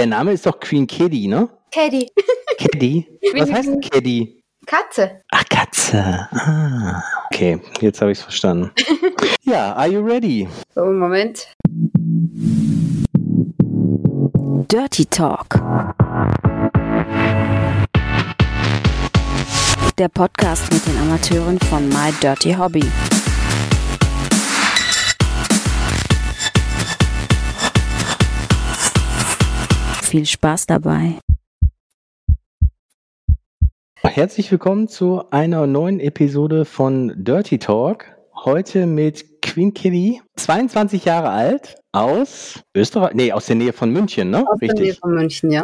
Der Name ist doch Queen Kitty, ne? Caddy. Caddy? Was heißt Caddy? Katze. Ach, Katze. Ah, okay, jetzt habe ich es verstanden. ja, are you ready? So, Moment. Dirty Talk. Der Podcast mit den Amateuren von My Dirty Hobby. Viel Spaß dabei. Herzlich willkommen zu einer neuen Episode von Dirty Talk. Heute mit Queen Kitty, 22 Jahre alt, aus Österreich, nee, aus der Nähe von München, ne? Aus der Nähe von München, ja.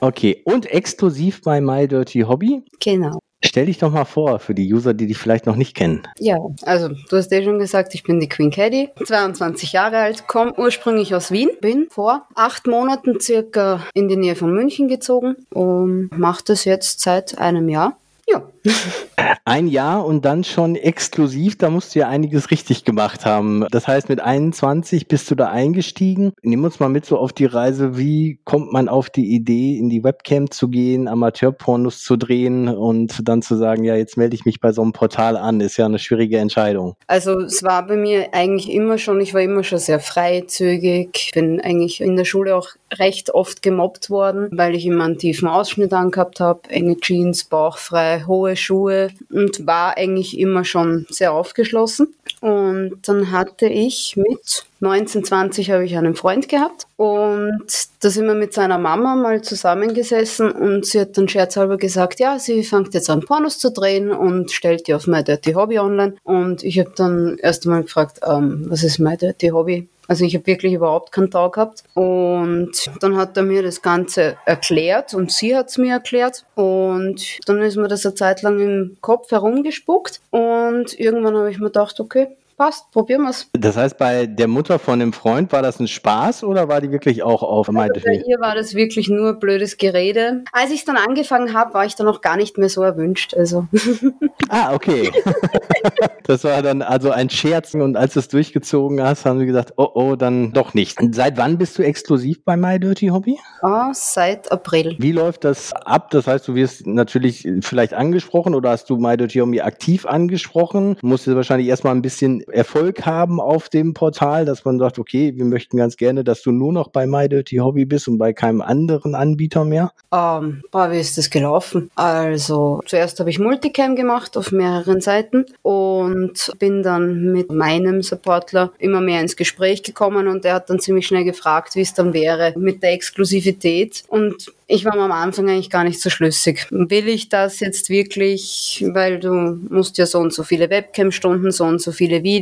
Okay, und exklusiv bei My Dirty Hobby. Genau. Stell dich doch mal vor für die User, die dich vielleicht noch nicht kennen. Ja, also du hast eh schon gesagt, ich bin die Queen Caddy, 22 Jahre alt, komme ursprünglich aus Wien, bin vor acht Monaten circa in die Nähe von München gezogen und mache das jetzt seit einem Jahr. Ja. Ein Jahr und dann schon exklusiv, da musst du ja einiges richtig gemacht haben. Das heißt, mit 21 bist du da eingestiegen. Nimm uns mal mit so auf die Reise. Wie kommt man auf die Idee, in die Webcam zu gehen, Amateurpornos zu drehen und dann zu sagen, ja, jetzt melde ich mich bei so einem Portal an? Ist ja eine schwierige Entscheidung. Also es war bei mir eigentlich immer schon, ich war immer schon sehr freizügig, bin eigentlich in der Schule auch recht oft gemobbt worden, weil ich immer einen tiefen Ausschnitt angehabt habe, enge Jeans, bauchfrei, hohe Schuhe und war eigentlich immer schon sehr aufgeschlossen. Und dann hatte ich mit 19, 20 habe ich einen Freund gehabt und da sind wir mit seiner Mama mal zusammengesessen und sie hat dann scherzhalber gesagt, ja, sie fängt jetzt an Pornos zu drehen und stellt die auf My Dirty Hobby online und ich habe dann erst einmal gefragt, ähm, was ist My Dirty Hobby? Also ich habe wirklich überhaupt keinen Tag gehabt. Und dann hat er mir das Ganze erklärt und sie hat es mir erklärt. Und dann ist mir das eine Zeit lang im Kopf herumgespuckt. Und irgendwann habe ich mir gedacht, okay, passt, probieren wir es. Das heißt, bei der Mutter von dem Freund war das ein Spaß oder war die wirklich auch auf also Bei ihr war das wirklich nur blödes Gerede. Als ich dann angefangen habe, war ich dann auch gar nicht mehr so erwünscht. Also. Ah, okay. das war dann also ein Scherz und als du es durchgezogen hast, haben sie gesagt, oh oh, dann doch nicht. Seit wann bist du exklusiv bei My Dirty Hobby? Oh, seit April. Wie läuft das ab? Das heißt, du wirst natürlich vielleicht angesprochen oder hast du My Dirty Hobby aktiv angesprochen? Musst du wahrscheinlich erstmal ein bisschen Erfolg haben auf dem Portal, dass man sagt, okay, wir möchten ganz gerne, dass du nur noch bei My Hobby bist und bei keinem anderen Anbieter mehr? Ähm, wie ist das gelaufen? Also, zuerst habe ich Multicam gemacht auf mehreren Seiten und bin dann mit meinem Supportler immer mehr ins Gespräch gekommen und der hat dann ziemlich schnell gefragt, wie es dann wäre mit der Exklusivität und ich war mir am Anfang eigentlich gar nicht so schlüssig. Will ich das jetzt wirklich, weil du musst ja so und so viele Webcam-Stunden, so und so viele Videos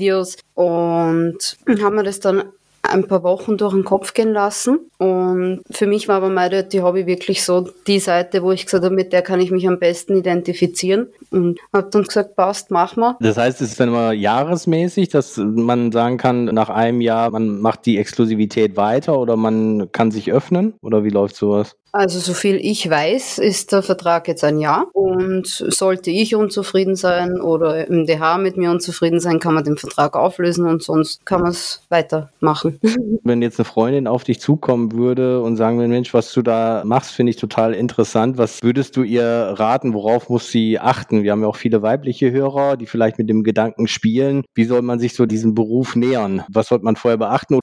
und haben wir das dann ein paar Wochen durch den Kopf gehen lassen. Und für mich war aber meine die Hobby wirklich so die Seite, wo ich gesagt habe, mit der kann ich mich am besten identifizieren. Und habe dann gesagt, passt, mach mal. Das heißt, es ist dann immer jahresmäßig, dass man sagen kann, nach einem Jahr, man macht die Exklusivität weiter oder man kann sich öffnen? Oder wie läuft sowas? Also so viel ich weiß, ist der Vertrag jetzt ein Jahr und sollte ich unzufrieden sein oder MDH mit mir unzufrieden sein, kann man den Vertrag auflösen und sonst kann man es weitermachen. Wenn jetzt eine Freundin auf dich zukommen würde und sagen würde, Mensch, was du da machst, finde ich total interessant. Was würdest du ihr raten? Worauf muss sie achten? Wir haben ja auch viele weibliche Hörer, die vielleicht mit dem Gedanken spielen. Wie soll man sich so diesem Beruf nähern? Was sollte man vorher beachten?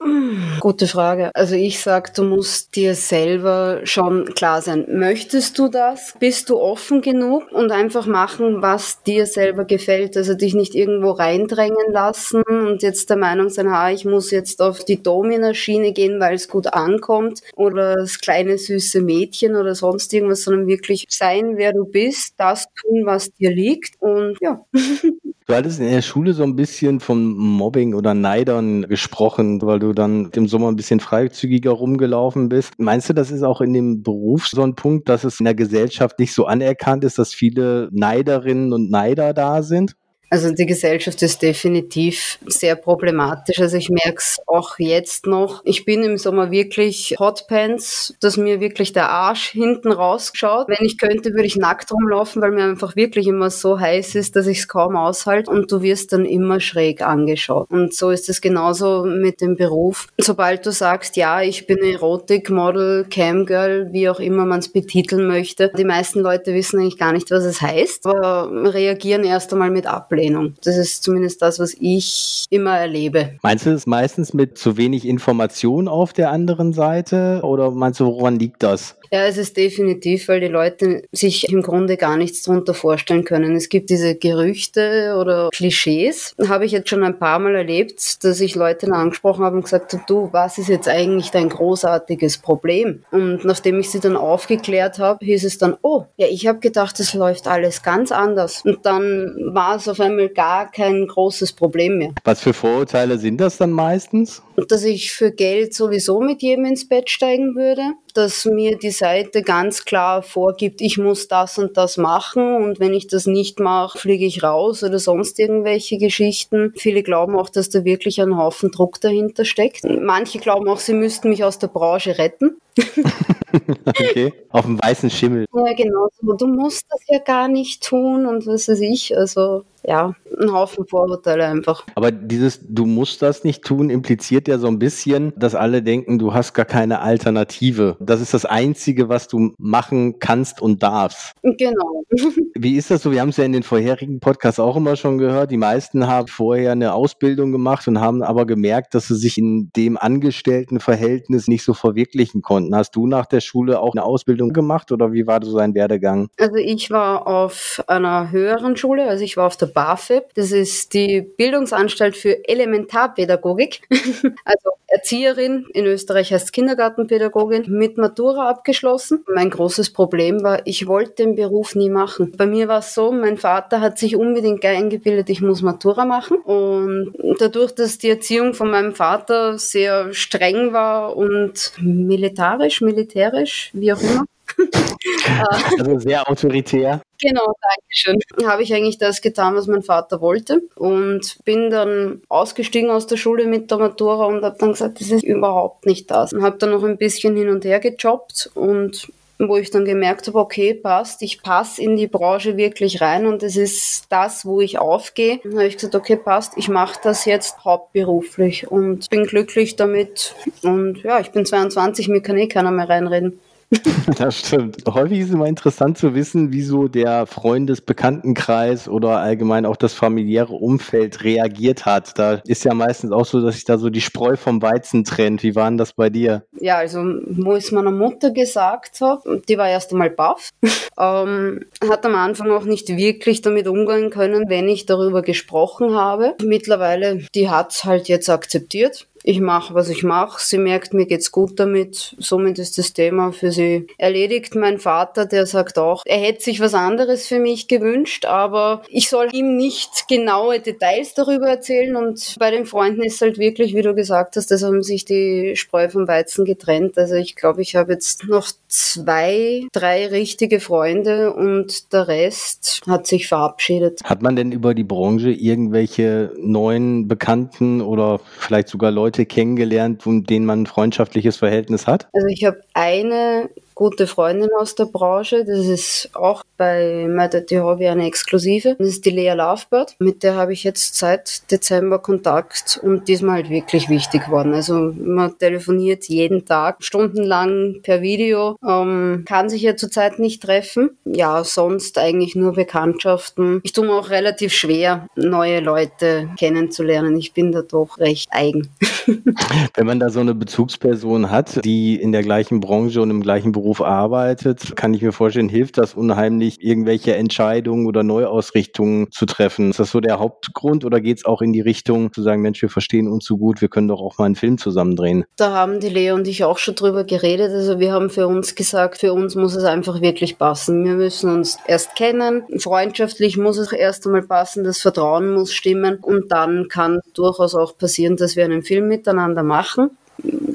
Gute Frage. Also ich sag, du musst dir selber schon klar sein, möchtest du das? Bist du offen genug und einfach machen, was dir selber gefällt? Also dich nicht irgendwo reindrängen lassen und jetzt der Meinung sein, ha, ich muss jetzt auf die Domina-Schiene gehen, weil es gut ankommt oder das kleine süße Mädchen oder sonst irgendwas, sondern wirklich sein, wer du bist, das tun, was dir liegt und ja. Du hattest in der Schule so ein bisschen von Mobbing oder Neidern gesprochen, weil du dann im Sommer ein bisschen freizügiger rumgelaufen bist. Meinst du, das ist auch in dem Beruf so ein Punkt, dass es in der Gesellschaft nicht so anerkannt ist, dass viele Neiderinnen und Neider da sind? Also die Gesellschaft ist definitiv sehr problematisch. Also ich merke es auch jetzt noch. Ich bin im Sommer wirklich Hotpants, dass mir wirklich der Arsch hinten rausschaut. Wenn ich könnte, würde ich nackt rumlaufen, weil mir einfach wirklich immer so heiß ist, dass ich es kaum aushalte und du wirst dann immer schräg angeschaut. Und so ist es genauso mit dem Beruf. Sobald du sagst, ja, ich bin Erotikmodel, Camgirl, wie auch immer man es betiteln möchte, die meisten Leute wissen eigentlich gar nicht, was es heißt, aber reagieren erst einmal mit Ablehnung. Das ist zumindest das, was ich immer erlebe. Meinst du es meistens mit zu wenig Information auf der anderen Seite oder meinst du, woran liegt das? Ja, es ist definitiv, weil die Leute sich im Grunde gar nichts darunter vorstellen können. Es gibt diese Gerüchte oder Klischees. Habe ich jetzt schon ein paar Mal erlebt, dass ich Leute angesprochen habe und gesagt habe, du, was ist jetzt eigentlich dein großartiges Problem? Und nachdem ich sie dann aufgeklärt habe, hieß es dann, oh, ja, ich habe gedacht, es läuft alles ganz anders. Und dann war es auf einmal gar kein großes Problem mehr. Was für Vorurteile sind das dann meistens? Dass ich für Geld sowieso mit jedem ins Bett steigen würde, dass mir die Seite ganz klar vorgibt, ich muss das und das machen und wenn ich das nicht mache, fliege ich raus oder sonst irgendwelche Geschichten. Viele glauben auch, dass da wirklich ein Haufen Druck dahinter steckt. Manche glauben auch, sie müssten mich aus der Branche retten. okay, auf dem weißen Schimmel. Ja, genau. Du musst das ja gar nicht tun und was weiß ich. Also ja, ein Haufen Vorurteile einfach. Aber dieses Du musst das nicht tun impliziert ja so ein bisschen, dass alle denken, du hast gar keine Alternative. Das ist das Einzige, was du machen kannst und darfst. Genau. Wie ist das so? Wir haben es ja in den vorherigen Podcasts auch immer schon gehört. Die meisten haben vorher eine Ausbildung gemacht und haben aber gemerkt, dass sie sich in dem Angestelltenverhältnis nicht so verwirklichen konnten. Hast du nach der Schule auch eine Ausbildung gemacht oder wie war so sein Werdegang? Also ich war auf einer höheren Schule, also ich war auf der BAföG. Das ist die Bildungsanstalt für Elementarpädagogik. also Erzieherin, in Österreich heißt Kindergartenpädagogin, mit Matura abgeschlossen. Mein großes Problem war, ich wollte den Beruf nie machen. Bei mir war es so, mein Vater hat sich unbedingt eingebildet, ich muss Matura machen. Und dadurch, dass die Erziehung von meinem Vater sehr streng war und militarisch, militärisch, wie auch immer, also sehr autoritär. Genau, danke schön. Habe ich eigentlich das getan, was mein Vater wollte und bin dann ausgestiegen aus der Schule mit der Matura und habe dann gesagt, das ist überhaupt nicht das. Und habe dann noch ein bisschen hin und her gejobbt und wo ich dann gemerkt habe, okay, passt, ich passe in die Branche wirklich rein und es ist das, wo ich aufgehe. Dann habe ich gesagt, okay, passt, ich mache das jetzt hauptberuflich und bin glücklich damit. Und ja, ich bin 22, mir kann eh keiner mehr reinreden. Das stimmt. Häufig ist es immer interessant zu wissen, wieso der Freundesbekanntenkreis oder allgemein auch das familiäre Umfeld reagiert hat. Da ist ja meistens auch so, dass sich da so die Spreu vom Weizen trennt. Wie war denn das bei dir? Ja, also wo ich es meiner Mutter gesagt habe, die war erst einmal baff, ähm, hat am Anfang auch nicht wirklich damit umgehen können, wenn ich darüber gesprochen habe. Mittlerweile, die hat es halt jetzt akzeptiert ich mache, was ich mache. Sie merkt, mir geht's gut damit. Somit ist das Thema für sie erledigt. Mein Vater, der sagt auch, er hätte sich was anderes für mich gewünscht, aber ich soll ihm nicht genaue Details darüber erzählen. Und bei den Freunden ist halt wirklich, wie du gesagt hast, da haben sich die Spreu vom Weizen getrennt. Also ich glaube, ich habe jetzt noch zwei, drei richtige Freunde und der Rest hat sich verabschiedet. Hat man denn über die Branche irgendwelche neuen Bekannten oder vielleicht sogar Leute Leute kennengelernt, mit denen man ein freundschaftliches Verhältnis hat? Also ich habe eine gute Freundin aus der Branche. Das ist auch bei Murder Hobby eine Exklusive. Das ist die Lea Lovebird. Mit der habe ich jetzt seit Dezember Kontakt und diesmal halt wirklich wichtig geworden. Also man telefoniert jeden Tag, stundenlang per Video, ähm, kann sich ja zurzeit nicht treffen. Ja, sonst eigentlich nur Bekanntschaften. Ich tue mir auch relativ schwer, neue Leute kennenzulernen. Ich bin da doch recht eigen. Wenn man da so eine Bezugsperson hat, die in der gleichen Branche und im gleichen Beruf Beruf arbeitet, kann ich mir vorstellen, hilft das unheimlich, irgendwelche Entscheidungen oder Neuausrichtungen zu treffen. Ist das so der Hauptgrund oder geht es auch in die Richtung zu sagen, Mensch, wir verstehen uns so gut, wir können doch auch mal einen Film zusammen drehen? Da haben die Lea und ich auch schon drüber geredet. Also wir haben für uns gesagt, für uns muss es einfach wirklich passen. Wir müssen uns erst kennen. Freundschaftlich muss es erst einmal passen, das Vertrauen muss stimmen und dann kann durchaus auch passieren, dass wir einen Film miteinander machen.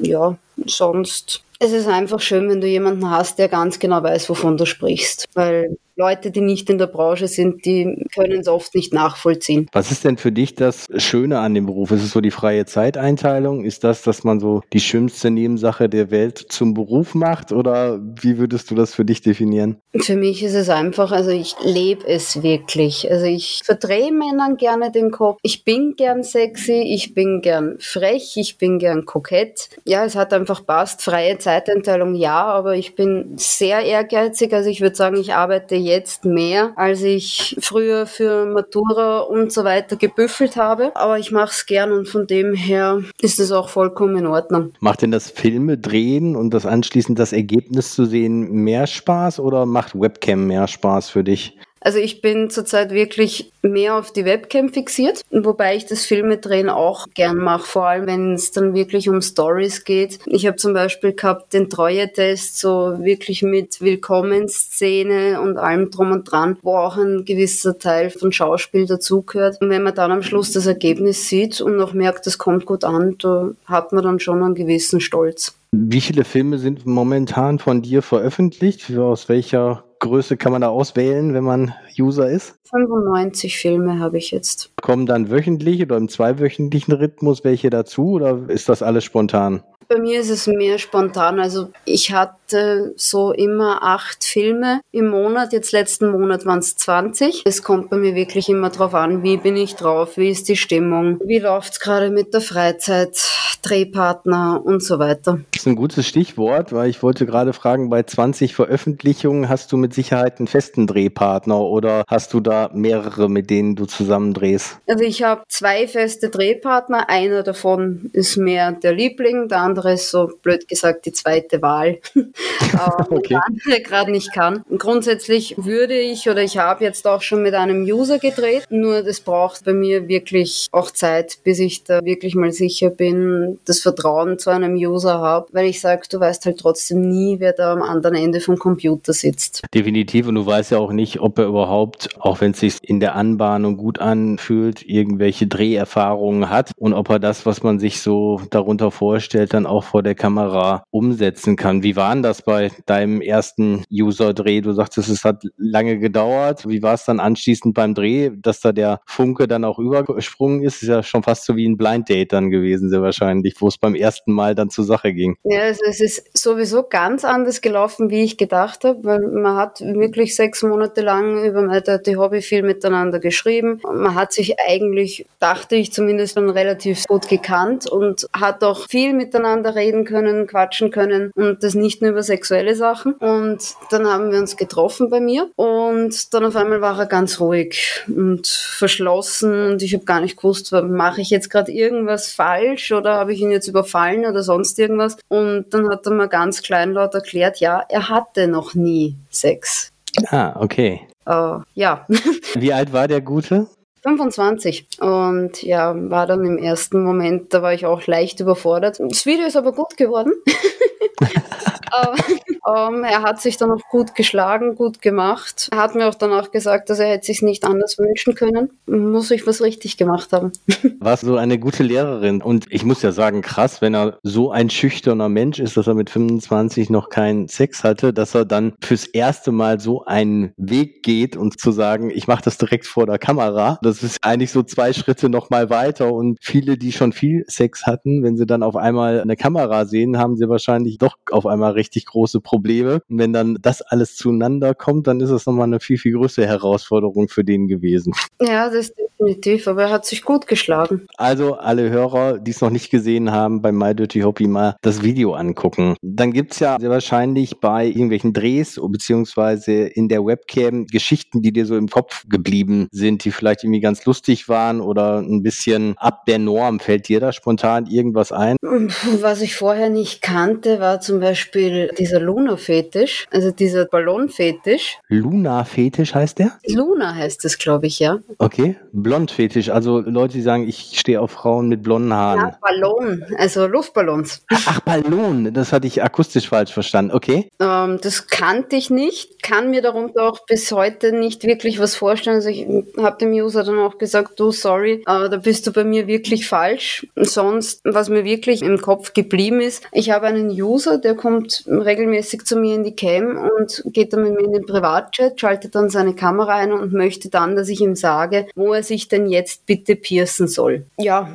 Ja, sonst es ist einfach schön, wenn du jemanden hast, der ganz genau weiß, wovon du sprichst. Weil Leute, die nicht in der Branche sind, die können es oft nicht nachvollziehen. Was ist denn für dich das Schöne an dem Beruf? Ist es so die freie Zeiteinteilung? Ist das, dass man so die schönste Nebensache der Welt zum Beruf macht? Oder wie würdest du das für dich definieren? Für mich ist es einfach, also ich lebe es wirklich. Also ich verdrehe Männern gerne den Kopf. Ich bin gern sexy, ich bin gern frech, ich bin gern kokett. Ja, es hat einfach passt. Freie Zeiteinteilung ja, aber ich bin sehr ehrgeizig. Also ich würde sagen, ich arbeite jetzt mehr, als ich früher für Matura und so weiter gebüffelt habe. Aber ich mache es gern und von dem her ist es auch vollkommen in Ordnung. Macht denn das Filme drehen und das anschließend das Ergebnis zu sehen mehr Spaß oder macht Webcam mehr Spaß für dich? Also ich bin zurzeit wirklich mehr auf die Webcam fixiert, wobei ich das Filmedrehen auch gern mache, vor allem wenn es dann wirklich um Stories geht. Ich habe zum Beispiel gehabt den Treue-Test, so wirklich mit Willkommensszene und allem drum und dran, wo auch ein gewisser Teil von Schauspiel dazugehört. Und wenn man dann am Schluss das Ergebnis sieht und noch merkt, es kommt gut an, da hat man dann schon einen gewissen Stolz. Wie viele Filme sind momentan von dir veröffentlicht? Aus welcher Größe kann man da auswählen, wenn man User ist? 95 Filme habe ich jetzt. Kommen dann wöchentlich oder im zweiwöchentlichen Rhythmus welche dazu oder ist das alles spontan? Bei mir ist es mehr spontan. Also ich hatte so immer acht Filme im Monat. Jetzt letzten Monat waren es 20. Es kommt bei mir wirklich immer drauf an, wie bin ich drauf, wie ist die Stimmung, wie läuft es gerade mit der Freizeit, Drehpartner und so weiter. Das ist ein gutes Stichwort, weil ich wollte gerade fragen, bei 20 Veröffentlichungen hast du mit Sicherheit einen festen Drehpartner oder hast du da mehrere, mit denen du zusammen drehst? Also ich habe zwei feste Drehpartner. Einer davon ist mehr der Liebling, der andere ist so blöd gesagt die zweite Wahl, okay. der gerade nicht kann. Grundsätzlich würde ich oder ich habe jetzt auch schon mit einem User gedreht, nur das braucht bei mir wirklich auch Zeit, bis ich da wirklich mal sicher bin, das Vertrauen zu einem User habe, weil ich sage, du weißt halt trotzdem nie, wer da am anderen Ende vom Computer sitzt. Definitiv und du weißt ja auch nicht, ob er überhaupt, auch wenn es sich in der Anbahnung gut anfühlt, irgendwelche Dreherfahrungen hat und ob er das, was man sich so darunter vorstellt, dann auch vor der Kamera umsetzen kann. Wie war denn das bei deinem ersten User-Dreh? Du sagtest, es hat lange gedauert. Wie war es dann anschließend beim Dreh, dass da der Funke dann auch übergesprungen ist? Ist ja schon fast so wie ein Blind Date dann gewesen, sehr wahrscheinlich, wo es beim ersten Mal dann zur Sache ging. Ja, also es ist sowieso ganz anders gelaufen, wie ich gedacht habe, weil man hat wirklich sechs Monate lang über mein Hobby viel miteinander geschrieben. Man hat sich eigentlich, dachte ich zumindest, schon relativ gut gekannt und hat auch viel miteinander reden können, quatschen können und das nicht nur über sexuelle Sachen. Und dann haben wir uns getroffen bei mir und dann auf einmal war er ganz ruhig und verschlossen und ich habe gar nicht gewusst, mache ich jetzt gerade irgendwas falsch oder habe ich ihn jetzt überfallen oder sonst irgendwas. Und dann hat er mir ganz kleinlaut erklärt, ja, er hatte noch nie Sex. Ah, okay. Uh, ja. Wie alt war der Gute? 25 und ja, war dann im ersten Moment, da war ich auch leicht überfordert. Das Video ist aber gut geworden. ähm, er hat sich dann auch gut geschlagen, gut gemacht. Er hat mir auch danach gesagt, dass er hätte sich nicht anders wünschen können. Muss ich was richtig gemacht haben. Warst so eine gute Lehrerin und ich muss ja sagen, krass, wenn er so ein schüchterner Mensch ist, dass er mit 25 noch keinen Sex hatte, dass er dann fürs erste Mal so einen Weg geht und zu sagen, ich mache das direkt vor der Kamera. Das ist eigentlich so zwei Schritte noch mal weiter und viele, die schon viel Sex hatten, wenn sie dann auf einmal eine Kamera sehen, haben sie wahrscheinlich doch auf einmal richtig große Probleme. Und wenn dann das alles zueinander kommt, dann ist es nochmal eine viel, viel größere Herausforderung für den gewesen. Ja, das ist definitiv, aber er hat sich gut geschlagen. Also alle Hörer, die es noch nicht gesehen haben, bei My Dirty Hobby mal das Video angucken. Dann gibt es ja sehr wahrscheinlich bei irgendwelchen Drehs beziehungsweise in der Webcam Geschichten, die dir so im Kopf geblieben sind, die vielleicht irgendwie ganz lustig waren oder ein bisschen ab der Norm. Fällt dir da spontan irgendwas ein? Was ich vorher nicht kannte, war zum Beispiel dieser Luna-Fetisch, also dieser Ballon-Fetisch. Luna-Fetisch heißt der? Luna heißt es, glaube ich, ja. Okay, Blond-Fetisch, also Leute, die sagen, ich stehe auf Frauen mit blonden Haaren. Ja, Ballon, also Luftballons. Ach, Ballon, das hatte ich akustisch falsch verstanden, okay. Ähm, das kannte ich nicht, kann mir darunter auch bis heute nicht wirklich was vorstellen. Also ich habe dem User dann auch gesagt, du, sorry, aber da bist du bei mir wirklich falsch. Sonst, was mir wirklich im Kopf geblieben ist, ich habe einen User, der kommt regelmäßig zu mir in die Cam und geht dann mit mir in den Privatchat, schaltet dann seine Kamera ein und möchte dann, dass ich ihm sage, wo er sich denn jetzt bitte piercen soll. Ja.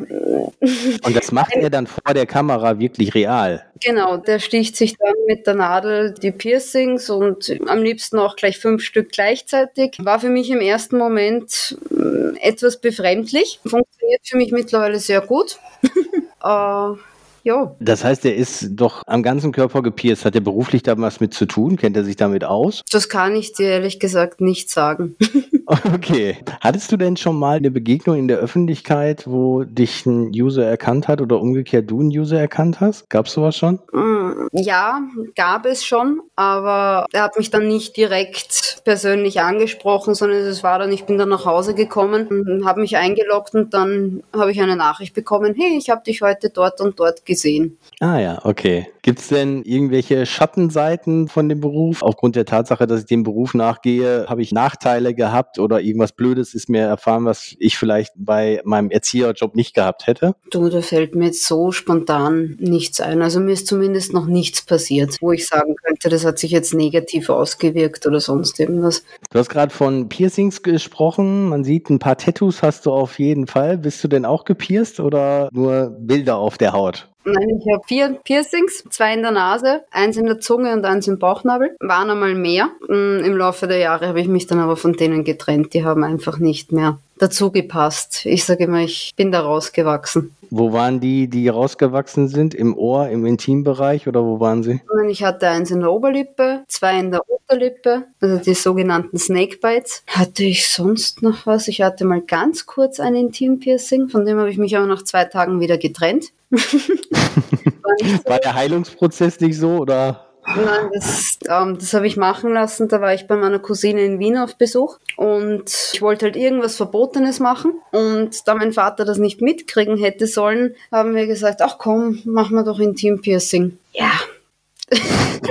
Und das macht er dann vor der Kamera wirklich real? Genau, der sticht sich dann mit der Nadel die Piercings und am liebsten auch gleich fünf Stück gleichzeitig. War für mich im ersten Moment mm, etwas befremdlich. Funktioniert für mich mittlerweile sehr gut. äh, ja. Das heißt, er ist doch am ganzen Körper gepierst. Hat er beruflich da was mit zu tun? Kennt er sich damit aus? Das kann ich dir ehrlich gesagt nicht sagen. okay. Hattest du denn schon mal eine Begegnung in der Öffentlichkeit, wo dich ein User erkannt hat oder umgekehrt du einen User erkannt hast? Gab es sowas schon? Mm, ja, gab es schon, aber er hat mich dann nicht direkt persönlich angesprochen, sondern es war dann, ich bin dann nach Hause gekommen, habe mich eingeloggt und dann habe ich eine Nachricht bekommen, hey, ich habe dich heute dort und dort gesehen. Ah ja, okay. Gibt es denn irgendwelche Schattenseiten von dem Beruf? Aufgrund der Tatsache, dass ich dem Beruf nachgehe, habe ich Nachteile gehabt oder irgendwas Blödes ist mir erfahren, was ich vielleicht bei meinem Erzieherjob nicht gehabt hätte? Du, da fällt mir jetzt so spontan nichts ein. Also mir ist zumindest noch nichts passiert, wo ich sagen könnte, das hat sich jetzt negativ ausgewirkt oder sonst irgendwas. Du hast gerade von Piercings gesprochen. Man sieht, ein paar Tattoos hast du auf jeden Fall. Bist du denn auch gepierst oder nur Bilder auf der Haut? Nein, ich habe vier Piercings, zwei in der Nase, eins in der Zunge und eins im Bauchnabel. Waren einmal mehr. Mm, Im Laufe der Jahre habe ich mich dann aber von denen getrennt. Die haben einfach nicht mehr dazu gepasst. Ich sage immer, ich bin da rausgewachsen. Wo waren die, die rausgewachsen sind? Im Ohr, im Intimbereich oder wo waren sie? Ich hatte eins in der Oberlippe, zwei in der Unterlippe, also die sogenannten Snakebites. Hatte ich sonst noch was? Ich hatte mal ganz kurz ein Intimpiercing, von dem habe ich mich aber nach zwei Tagen wieder getrennt. War, der Heilungsprozess nicht so oder? Nein, das, ähm, das habe ich machen lassen. Da war ich bei meiner Cousine in Wien auf Besuch und ich wollte halt irgendwas Verbotenes machen. Und da mein Vater das nicht mitkriegen hätte sollen, haben wir gesagt, ach komm, machen wir doch Intim-Piercing. Ja.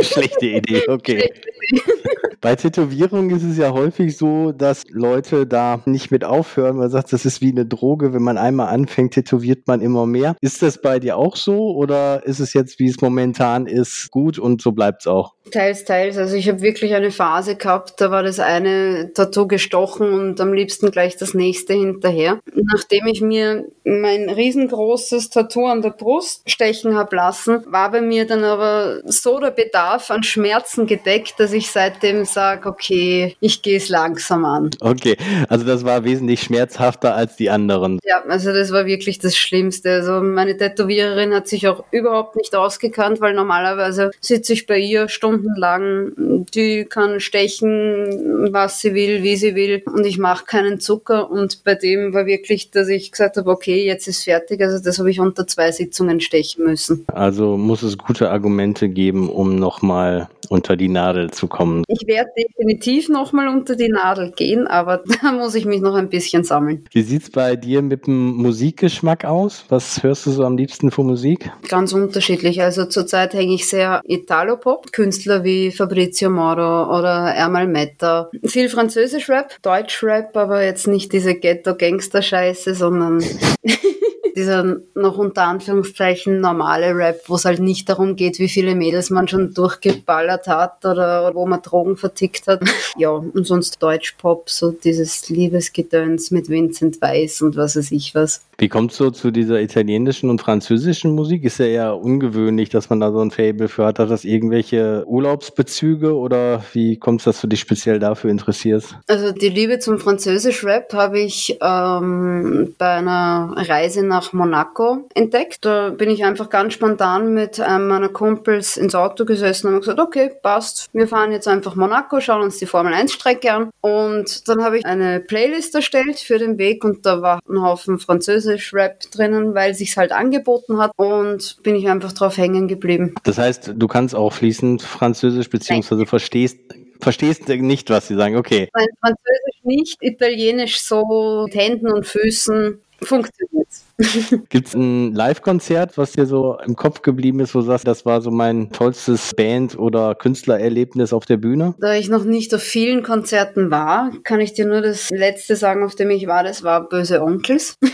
Schlechte Idee, okay. Schlechte Idee. Bei Tätowierungen ist es ja häufig so, dass Leute da nicht mit aufhören. Man sagt, das ist wie eine Droge. Wenn man einmal anfängt, tätowiert man immer mehr. Ist das bei dir auch so oder ist es jetzt, wie es momentan ist, gut und so bleibt es auch? Teils, teils. Also ich habe wirklich eine Phase gehabt, da war das eine Tattoo gestochen und am liebsten gleich das nächste hinterher. Nachdem ich mir mein riesengroßes Tattoo an der Brust stechen habe lassen, war bei mir dann aber so der Bedarf an Schmerzen gedeckt, dass ich seitdem sage, okay, ich gehe es langsam an. Okay, also das war wesentlich schmerzhafter als die anderen. Ja, also das war wirklich das Schlimmste. Also meine Tätowiererin hat sich auch überhaupt nicht ausgekannt, weil normalerweise sitze ich bei ihr stundenlang, die kann stechen, was sie will, wie sie will und ich mache keinen Zucker und bei dem war wirklich, dass ich gesagt habe, okay, jetzt ist fertig. Also das habe ich unter zwei Sitzungen stechen müssen. Also muss es gute Argumente geben, um nochmal unter die Nadel zu kommen. Ich werde definitiv nochmal unter die Nadel gehen, aber da muss ich mich noch ein bisschen sammeln. Wie sieht es bei dir mit dem Musikgeschmack aus? Was hörst du so am liebsten für Musik? Ganz unterschiedlich. Also zurzeit hänge ich sehr Italo-Pop. Künstler wie Fabrizio Moro oder Ermal Metta. Viel Französisch-Rap, Deutsch-Rap, aber jetzt nicht diese Ghetto-Gangster-Scheiße, sondern dieser noch unter Anführungszeichen normale Rap, wo es halt nicht darum geht, wie viele Mädels man schon durchgeballert hat oder wo man Drogen vertickt hat. Ja, und sonst Deutschpop, so dieses Liebesgedöns mit Vincent Weiss und was weiß ich was. Wie es so zu dieser italienischen und französischen Musik? Ist ja eher ungewöhnlich, dass man da so ein Fable für hat. Hat das irgendwelche Urlaubsbezüge oder wie kommt es, dass du dich speziell dafür interessierst? Also die Liebe zum Französisch-Rap habe ich ähm, bei einer Reise nach Monaco entdeckt. Da bin ich einfach ganz spontan mit einem meiner Kumpels ins Auto gesessen und habe gesagt, okay, passt. Wir fahren jetzt einfach Monaco, schauen uns die Formel 1-Strecke an. Und dann habe ich eine Playlist erstellt für den Weg und da war ein Haufen Französisch Französisch-Rap drinnen, weil sich's halt angeboten hat und bin ich einfach drauf hängen geblieben. Das heißt, du kannst auch fließend Französisch beziehungsweise verstehst verstehst nicht, was sie sagen. Okay. Mein Französisch nicht italienisch so mit Händen und Füßen funktioniert. Gibt es ein Live-Konzert, was dir so im Kopf geblieben ist, wo du sagst, das war so mein tollstes Band- oder Künstlererlebnis auf der Bühne? Da ich noch nicht auf vielen Konzerten war, kann ich dir nur das letzte sagen, auf dem ich war. Das war Böse Onkels.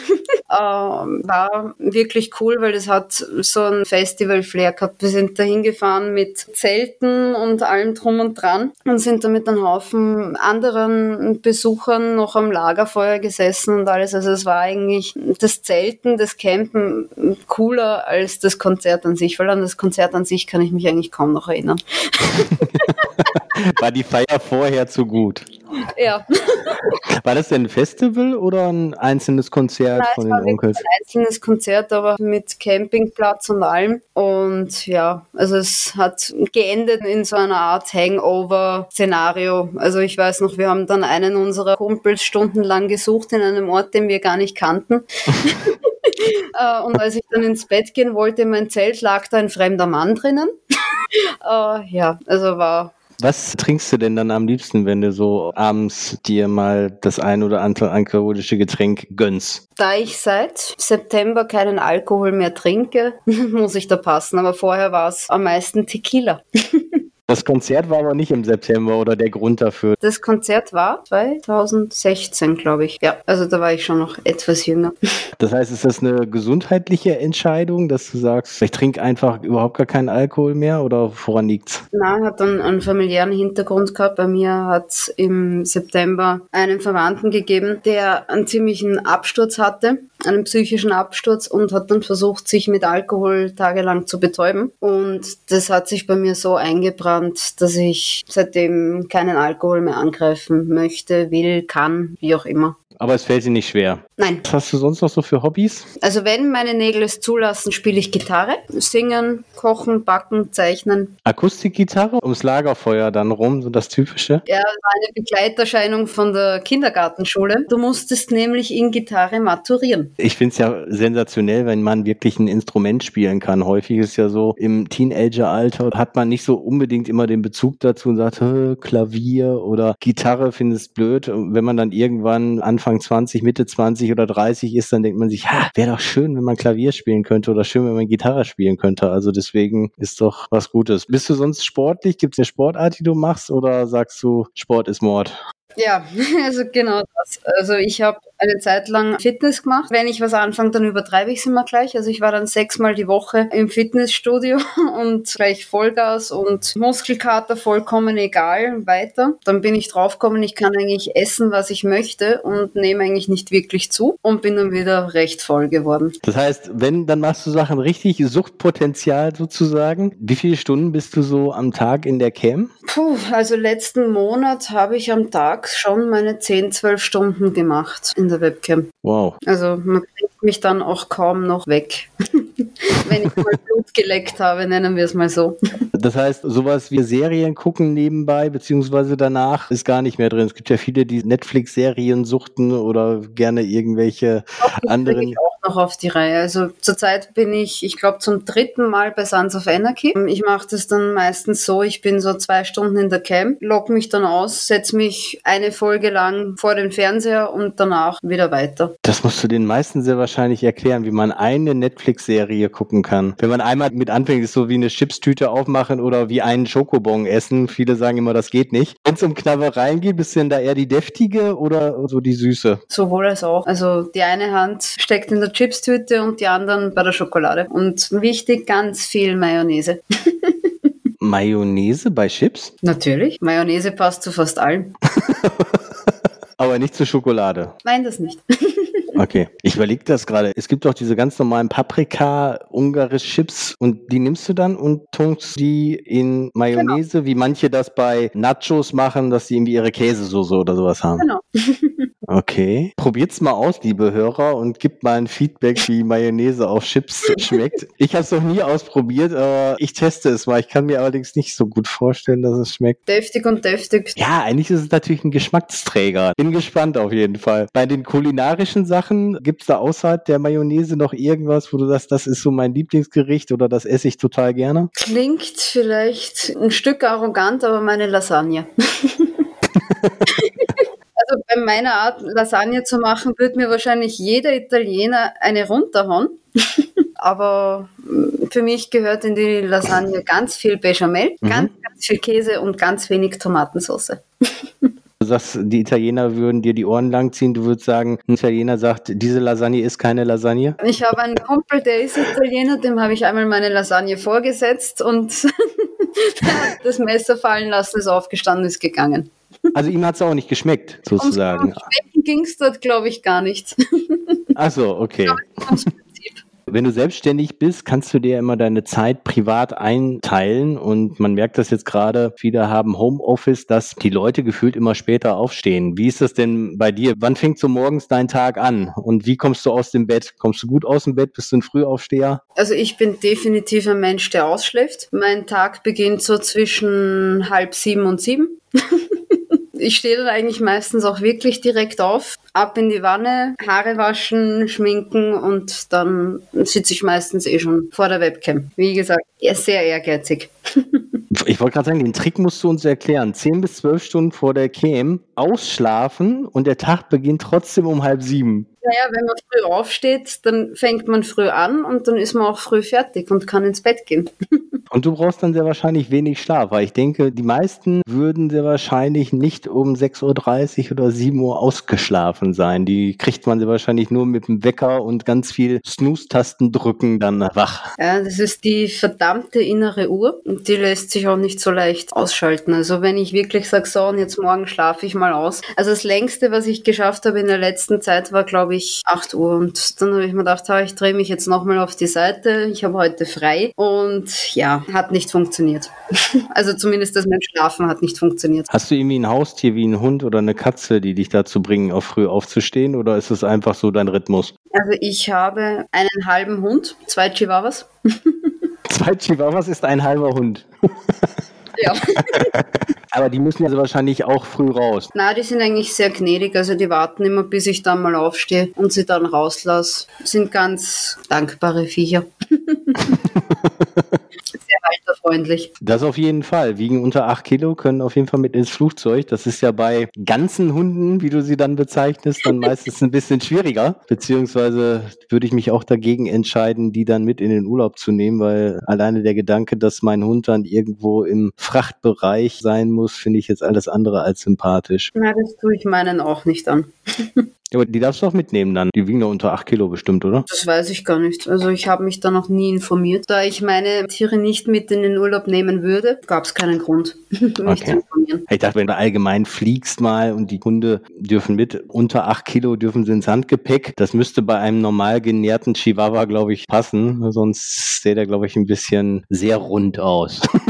Ähm, war wirklich cool, weil das hat so ein Festival-Flair gehabt. Wir sind da hingefahren mit Zelten und allem drum und dran und sind da mit einem Haufen anderen Besuchern noch am Lagerfeuer gesessen und alles. Also es war eigentlich das Zelten, das Campen cooler als das Konzert an sich, weil an das Konzert an sich kann ich mich eigentlich kaum noch erinnern. War die Feier vorher zu gut? Ja. War das denn ein Festival oder ein einzelnes Konzert Nein, von den Onkels? Ein einzelnes Konzert, aber mit Campingplatz und allem. Und ja, also es hat geendet in so einer Art Hangover-Szenario. Also ich weiß noch, wir haben dann einen unserer Kumpels stundenlang gesucht in einem Ort, den wir gar nicht kannten. Äh, und als ich dann ins Bett gehen wollte, in mein Zelt lag da ein fremder Mann drinnen. Äh, ja, also war Was trinkst du denn dann am liebsten, wenn du so abends dir mal das ein oder andere alkoholische Getränk gönnst? Da ich seit September keinen Alkohol mehr trinke, muss ich da passen. Aber vorher war es am meisten Tequila. Das Konzert war aber nicht im September oder der Grund dafür. Das Konzert war 2016, glaube ich. Ja, also da war ich schon noch etwas jünger. Das heißt, ist das eine gesundheitliche Entscheidung, dass du sagst, ich trinke einfach überhaupt gar keinen Alkohol mehr oder woran liegt's? Na, hat dann einen familiären Hintergrund gehabt. Bei mir hat es im September einen Verwandten gegeben, der einen ziemlichen Absturz hatte, einen psychischen Absturz und hat dann versucht, sich mit Alkohol tagelang zu betäuben. Und das hat sich bei mir so eingebrannt, dass ich seitdem keinen Alkohol mehr angreifen möchte, will, kann, wie auch immer. Aber es fällt dir nicht schwer. Nein. Was hast du sonst noch so für Hobbys? Also wenn meine Nägel es zulassen, spiele ich Gitarre. Singen, kochen, backen, zeichnen. Akustikgitarre ums Lagerfeuer dann rum, so das Typische. Ja, eine Begleiterscheinung von der Kindergartenschule. Du musstest nämlich in Gitarre maturieren. Ich finde es ja sensationell, wenn man wirklich ein Instrument spielen kann. Häufig ist ja so, im Teenageralter hat man nicht so unbedingt immer den Bezug dazu und sagt, "Hä, Klavier oder Gitarre findest blöd. Und wenn man dann irgendwann Anfang 20, Mitte 20 oder 30 ist, dann denkt man sich, ha, wäre doch schön, wenn man Klavier spielen könnte oder schön, wenn man Gitarre spielen könnte. Also deswegen ist doch was Gutes. Bist du sonst sportlich? Gibt es eine Sportart, die du machst oder sagst du, Sport ist Mord? Ja, also genau das. Also ich habe eine Zeit lang Fitness gemacht. Wenn ich was anfange, dann übertreibe ich es immer gleich. Also ich war dann sechsmal die Woche im Fitnessstudio und gleich Vollgas und Muskelkater vollkommen egal, weiter. Dann bin ich draufgekommen, ich kann eigentlich essen, was ich möchte und nehme eigentlich nicht wirklich zu und bin dann wieder recht voll geworden. Das heißt, wenn, dann machst du Sachen richtig, Suchtpotenzial sozusagen. Wie viele Stunden bist du so am Tag in der Cam? Puh, also letzten Monat habe ich am Tag schon meine 10, 12 Stunden gemacht in der Webcam. Wow. Also man kriegt mich dann auch kaum noch weg. Wenn ich mal Blut geleckt habe, nennen wir es mal so. Das heißt, sowas wie Serien gucken nebenbei, beziehungsweise danach, ist gar nicht mehr drin. Es gibt ja viele, die Netflix-Serien suchten oder gerne irgendwelche das anderen. auch noch auf die Reihe. Also zurzeit bin ich, ich glaube, zum dritten Mal bei Sons of Anarchy. Ich mache das dann meistens so, ich bin so zwei Stunden in der Cam, log mich dann aus, setze mich eine Folge lang vor den Fernseher und danach wieder weiter. Das musst du den meisten sehr wahrscheinlich erklären, wie man eine Netflix-Serie gucken kann. Wenn man einmal mit anfängt, ist so wie eine Chipstüte aufmachen oder wie einen Schokobon essen. Viele sagen immer, das geht nicht. Wenn es um Knabbereien geht, bist du denn da eher die deftige oder so die süße? Sowohl als auch. Also die eine Hand steckt in der Chipstüte und die anderen bei der Schokolade. Und wichtig, ganz viel Mayonnaise. Mayonnaise bei Chips, Natürlich. Mayonnaise passt zu fast allem. aber nicht zur Schokolade. Nein, das nicht. Okay, ich überlege das gerade. Es gibt doch diese ganz normalen Paprika, ungarisch Chips und die nimmst du dann und tunkst die in Mayonnaise, wie manche das bei Nachos machen, dass sie irgendwie ihre Käsesoße oder sowas haben. Genau. Okay. Probiert's mal aus, liebe Hörer, und gebt mal ein Feedback, wie Mayonnaise auf Chips schmeckt. Ich habe es noch nie ausprobiert, aber ich teste es mal. Ich kann mir allerdings nicht so gut vorstellen, dass es schmeckt. Deftig und deftig. Ja, eigentlich ist es natürlich ein Geschmacksträger. Bin gespannt auf jeden Fall. Bei den kulinarischen Sachen gibt's da außerhalb der Mayonnaise noch irgendwas, wo du sagst, das ist so mein Lieblingsgericht oder das esse ich total gerne? Klingt vielleicht ein Stück arrogant, aber meine Lasagne. Bei meiner Art, Lasagne zu machen, würde mir wahrscheinlich jeder Italiener eine runterhauen. Aber mm, für mich gehört in die Lasagne ganz viel Bechamel, mhm. ganz, ganz viel Käse und ganz wenig Tomatensauce. Du sagst, die Italiener würden dir die Ohren langziehen. Du würdest sagen, ein Italiener sagt, diese Lasagne ist keine Lasagne? Ich habe einen Kumpel, der ist Italiener, dem habe ich einmal meine Lasagne vorgesetzt und das Messer fallen lassen, ist aufgestanden, ist gegangen. Also ihm hat es auch nicht geschmeckt, sozusagen. Schmecken ging es dort, glaube ich, gar nicht. Ach so, okay. Wenn du selbstständig bist, kannst du dir immer deine Zeit privat einteilen und man merkt das jetzt gerade, viele haben Homeoffice, dass die Leute gefühlt immer später aufstehen. Wie ist das denn bei dir? Wann fängt so morgens dein Tag an und wie kommst du aus dem Bett? Kommst du gut aus dem Bett? Bist du ein Frühaufsteher? Also ich bin definitiv ein Mensch, der ausschläft. Mein Tag beginnt so zwischen halb sieben und sieben. Ich stehe dann eigentlich meistens auch wirklich direkt auf, ab in die Wanne, Haare waschen, schminken und dann sitze ich meistens eh schon vor der Webcam. Wie gesagt, sehr ehrgeizig. Ich wollte gerade sagen, den Trick musst du uns erklären. Zehn bis zwölf Stunden vor der Cam ausschlafen und der Tag beginnt trotzdem um halb sieben. Naja, wenn man früh aufsteht, dann fängt man früh an und dann ist man auch früh fertig und kann ins Bett gehen. Und du brauchst dann sehr wahrscheinlich wenig Schlaf, weil ich denke, die meisten würden sehr wahrscheinlich nicht um 6.30 Uhr oder 7 Uhr ausgeschlafen sein. Die kriegt man sehr wahrscheinlich nur mit dem Wecker und ganz viel Snooze-Tasten drücken dann wach. Ja, das ist die verdammte innere Uhr und die lässt sich auch nicht so leicht ausschalten. Also wenn ich wirklich sage, so und jetzt morgen schlafe ich mal aus. Also das längste, was ich geschafft habe in der letzten Zeit, war glaube ich 8 Uhr und dann habe ich mir gedacht, ich drehe mich jetzt nochmal auf die Seite. Ich habe heute frei und ja, hat nicht funktioniert. Also zumindest das mit Schlafen hat nicht funktioniert. Hast du irgendwie ein Haustier wie ein Hund oder eine Katze, die dich dazu bringen, auch früh aufzustehen oder ist es einfach so dein Rhythmus? Also ich habe einen halben Hund, zwei Chihuahuas. Zwei Chihuahuas ist ein halber Hund. Ja. Aber die müssen also wahrscheinlich auch früh raus. Na, die sind eigentlich sehr gnädig. Also die warten immer, bis ich dann mal aufstehe und sie dann rauslasse. Sind ganz dankbare Viecher. freundlich. Das auf jeden Fall. Wiegen unter 8 Kilo, können auf jeden Fall mit ins Flugzeug. Das ist ja bei ganzen Hunden, wie du sie dann bezeichnest, dann meistens ein bisschen schwieriger. Beziehungsweise würde ich mich auch dagegen entscheiden, die dann mit in den Urlaub zu nehmen, weil alleine der Gedanke, dass mein Hund dann irgendwo im Frachtbereich sein muss, finde ich jetzt alles andere als sympathisch. Na, das tue ich meinen auch nicht an. aber die darfst du auch mitnehmen dann. Die wiegen doch unter 8 Kilo bestimmt, oder? Das weiß ich gar nicht. Also ich habe mich da noch nie informiert. Da ich meine Tiere nicht mit in den Urlaub nehmen würde, gab es keinen Grund, mich okay. zu informieren. Ich dachte, wenn du allgemein fliegst mal und die Hunde dürfen mit, unter 8 Kilo dürfen sie ins Handgepäck. Das müsste bei einem normal genährten Chihuahua, glaube ich, passen. Sonst sähe der, glaube ich, ein bisschen sehr rund aus.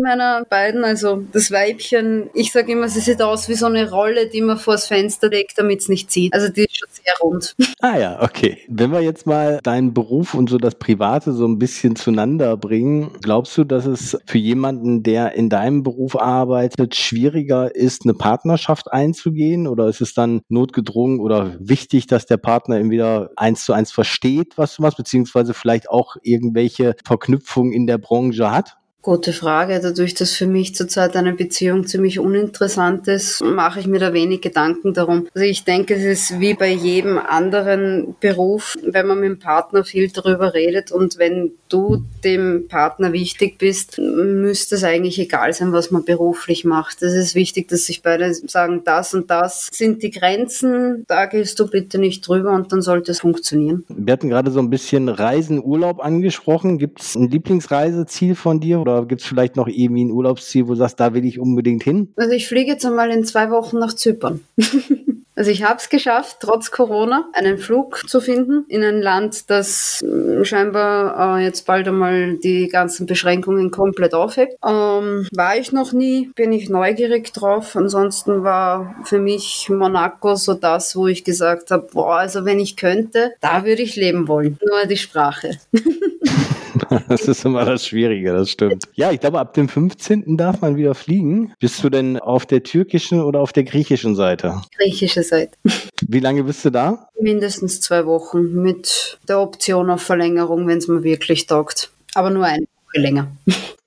meiner beiden, also das Weibchen, ich sage immer, sie sieht aus wie so eine Rolle, die man vors Fenster legt, damit es nicht zieht. Also die ist schon sehr rund. Ah ja, okay. Wenn wir jetzt mal deinen Beruf und so das Private so ein bisschen zueinander bringen, glaubst du, dass es für jemanden, der in deinem Beruf arbeitet, schwieriger ist, eine Partnerschaft einzugehen? Oder ist es dann notgedrungen oder wichtig, dass der Partner entweder eins zu eins versteht, was du machst, beziehungsweise vielleicht auch irgendwelche Verknüpfungen in der Branche hat? Gute Frage. Dadurch, dass für mich zurzeit eine Beziehung ziemlich uninteressant ist, mache ich mir da wenig Gedanken darum. Also ich denke, es ist wie bei jedem anderen Beruf, wenn man mit dem Partner viel darüber redet und wenn du dem Partner wichtig bist, müsste es eigentlich egal sein, was man beruflich macht. Es ist wichtig, dass sich beide sagen, das und das sind die Grenzen, da gehst du bitte nicht drüber und dann sollte es funktionieren. Wir hatten gerade so ein bisschen Reisen, Urlaub angesprochen. Gibt es ein Lieblingsreiseziel von dir oder gibt es vielleicht noch irgendwie ein Urlaubsziel, wo du sagst, da will ich unbedingt hin? Also ich fliege jetzt einmal in zwei Wochen nach Zypern. Also ich habe es geschafft, trotz Corona einen Flug zu finden in ein Land, das mm, scheinbar äh, jetzt bald einmal die ganzen Beschränkungen komplett aufhebt. Ähm, war ich noch nie, bin ich neugierig drauf. Ansonsten war für mich Monaco so das, wo ich gesagt habe, boah, also wenn ich könnte, da würde ich leben wollen. Nur die Sprache. Das ist immer das Schwierige, das stimmt. Ja, ich glaube, ab dem 15. darf man wieder fliegen. Bist du denn auf der türkischen oder auf der griechischen Seite? Griechische Seite. Wie lange bist du da? Mindestens zwei Wochen mit der Option auf Verlängerung, wenn es mir wirklich taugt. Aber nur ein. Länger.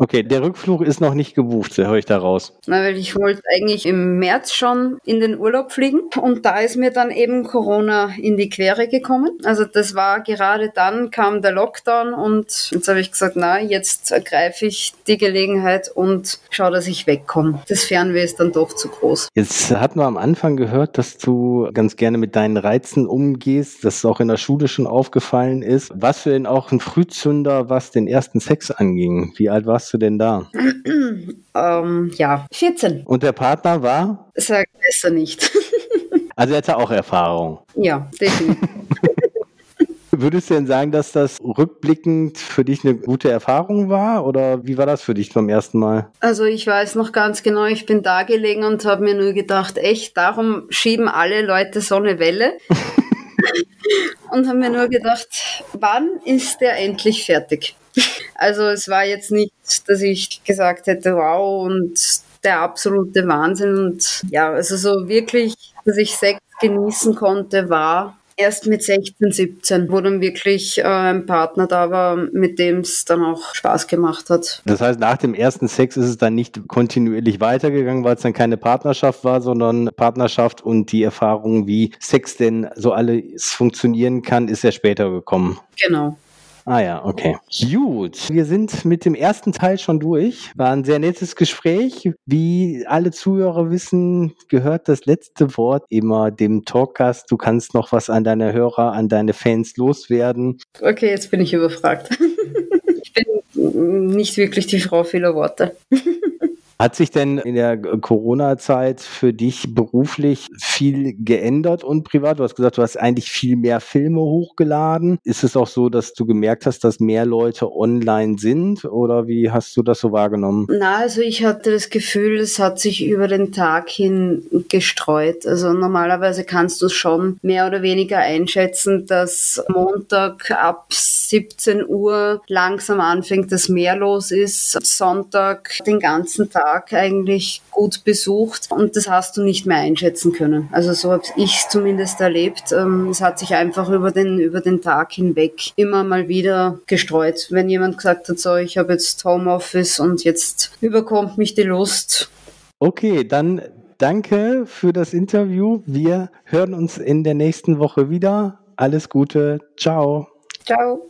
Okay, der Rückflug ist noch nicht gebucht, höre ich daraus. Na, weil ich wollte eigentlich im März schon in den Urlaub fliegen und da ist mir dann eben Corona in die Quere gekommen. Also das war gerade dann kam der Lockdown und jetzt habe ich gesagt, na, jetzt ergreife ich die Gelegenheit und schaue, dass ich wegkomme. Das Fernweh ist dann doch zu groß. Jetzt hatten wir am Anfang gehört, dass du ganz gerne mit deinen Reizen umgehst, dass es auch in der Schule schon aufgefallen ist. Was für denn auch ein Frühzünder, was den ersten Sex anging? Wie alt warst du denn da? ähm, ja, 14. Und der Partner war? Sag besser nicht. also er hatte auch Erfahrung. Ja, definitiv. Würdest du denn sagen, dass das rückblickend für dich eine gute Erfahrung war oder wie war das für dich beim ersten Mal? Also ich weiß noch ganz genau, ich bin da gelegen und habe mir nur gedacht, echt, darum schieben alle Leute so eine Welle. und habe mir nur gedacht, wann ist der endlich fertig? Also es war jetzt nicht, dass ich gesagt hätte, wow, und der absolute Wahnsinn. Und ja, also so wirklich, dass ich Sex genießen konnte, war erst mit 16, 17, wo dann wirklich äh, ein Partner da war, mit dem es dann auch Spaß gemacht hat. Das heißt, nach dem ersten Sex ist es dann nicht kontinuierlich weitergegangen, weil es dann keine Partnerschaft war, sondern Partnerschaft und die Erfahrung, wie Sex denn so alles funktionieren kann, ist ja später gekommen. Genau. Ah ja, okay. Gut, wir sind mit dem ersten Teil schon durch. War ein sehr nettes Gespräch. Wie alle Zuhörer wissen, gehört das letzte Wort immer dem Talkgast. Du kannst noch was an deine Hörer, an deine Fans loswerden. Okay, jetzt bin ich überfragt. ich bin nicht wirklich die Frau vieler Worte. Hat sich denn in der Corona-Zeit für dich beruflich viel geändert und privat? Du hast gesagt, du hast eigentlich viel mehr Filme hochgeladen. Ist es auch so, dass du gemerkt hast, dass mehr Leute online sind oder wie hast du das so wahrgenommen? Na, also ich hatte das Gefühl, es hat sich über den Tag hin gestreut. Also normalerweise kannst du schon mehr oder weniger einschätzen, dass Montag ab 17 Uhr langsam anfängt, dass mehr los ist. Sonntag den ganzen Tag Tag eigentlich gut besucht und das hast du nicht mehr einschätzen können. Also so habe ich zumindest erlebt. Ähm, es hat sich einfach über den, über den Tag hinweg immer mal wieder gestreut. Wenn jemand gesagt hat, so ich habe jetzt Homeoffice und jetzt überkommt mich die Lust. Okay, dann danke für das Interview. Wir hören uns in der nächsten Woche wieder. Alles Gute. Ciao. Ciao.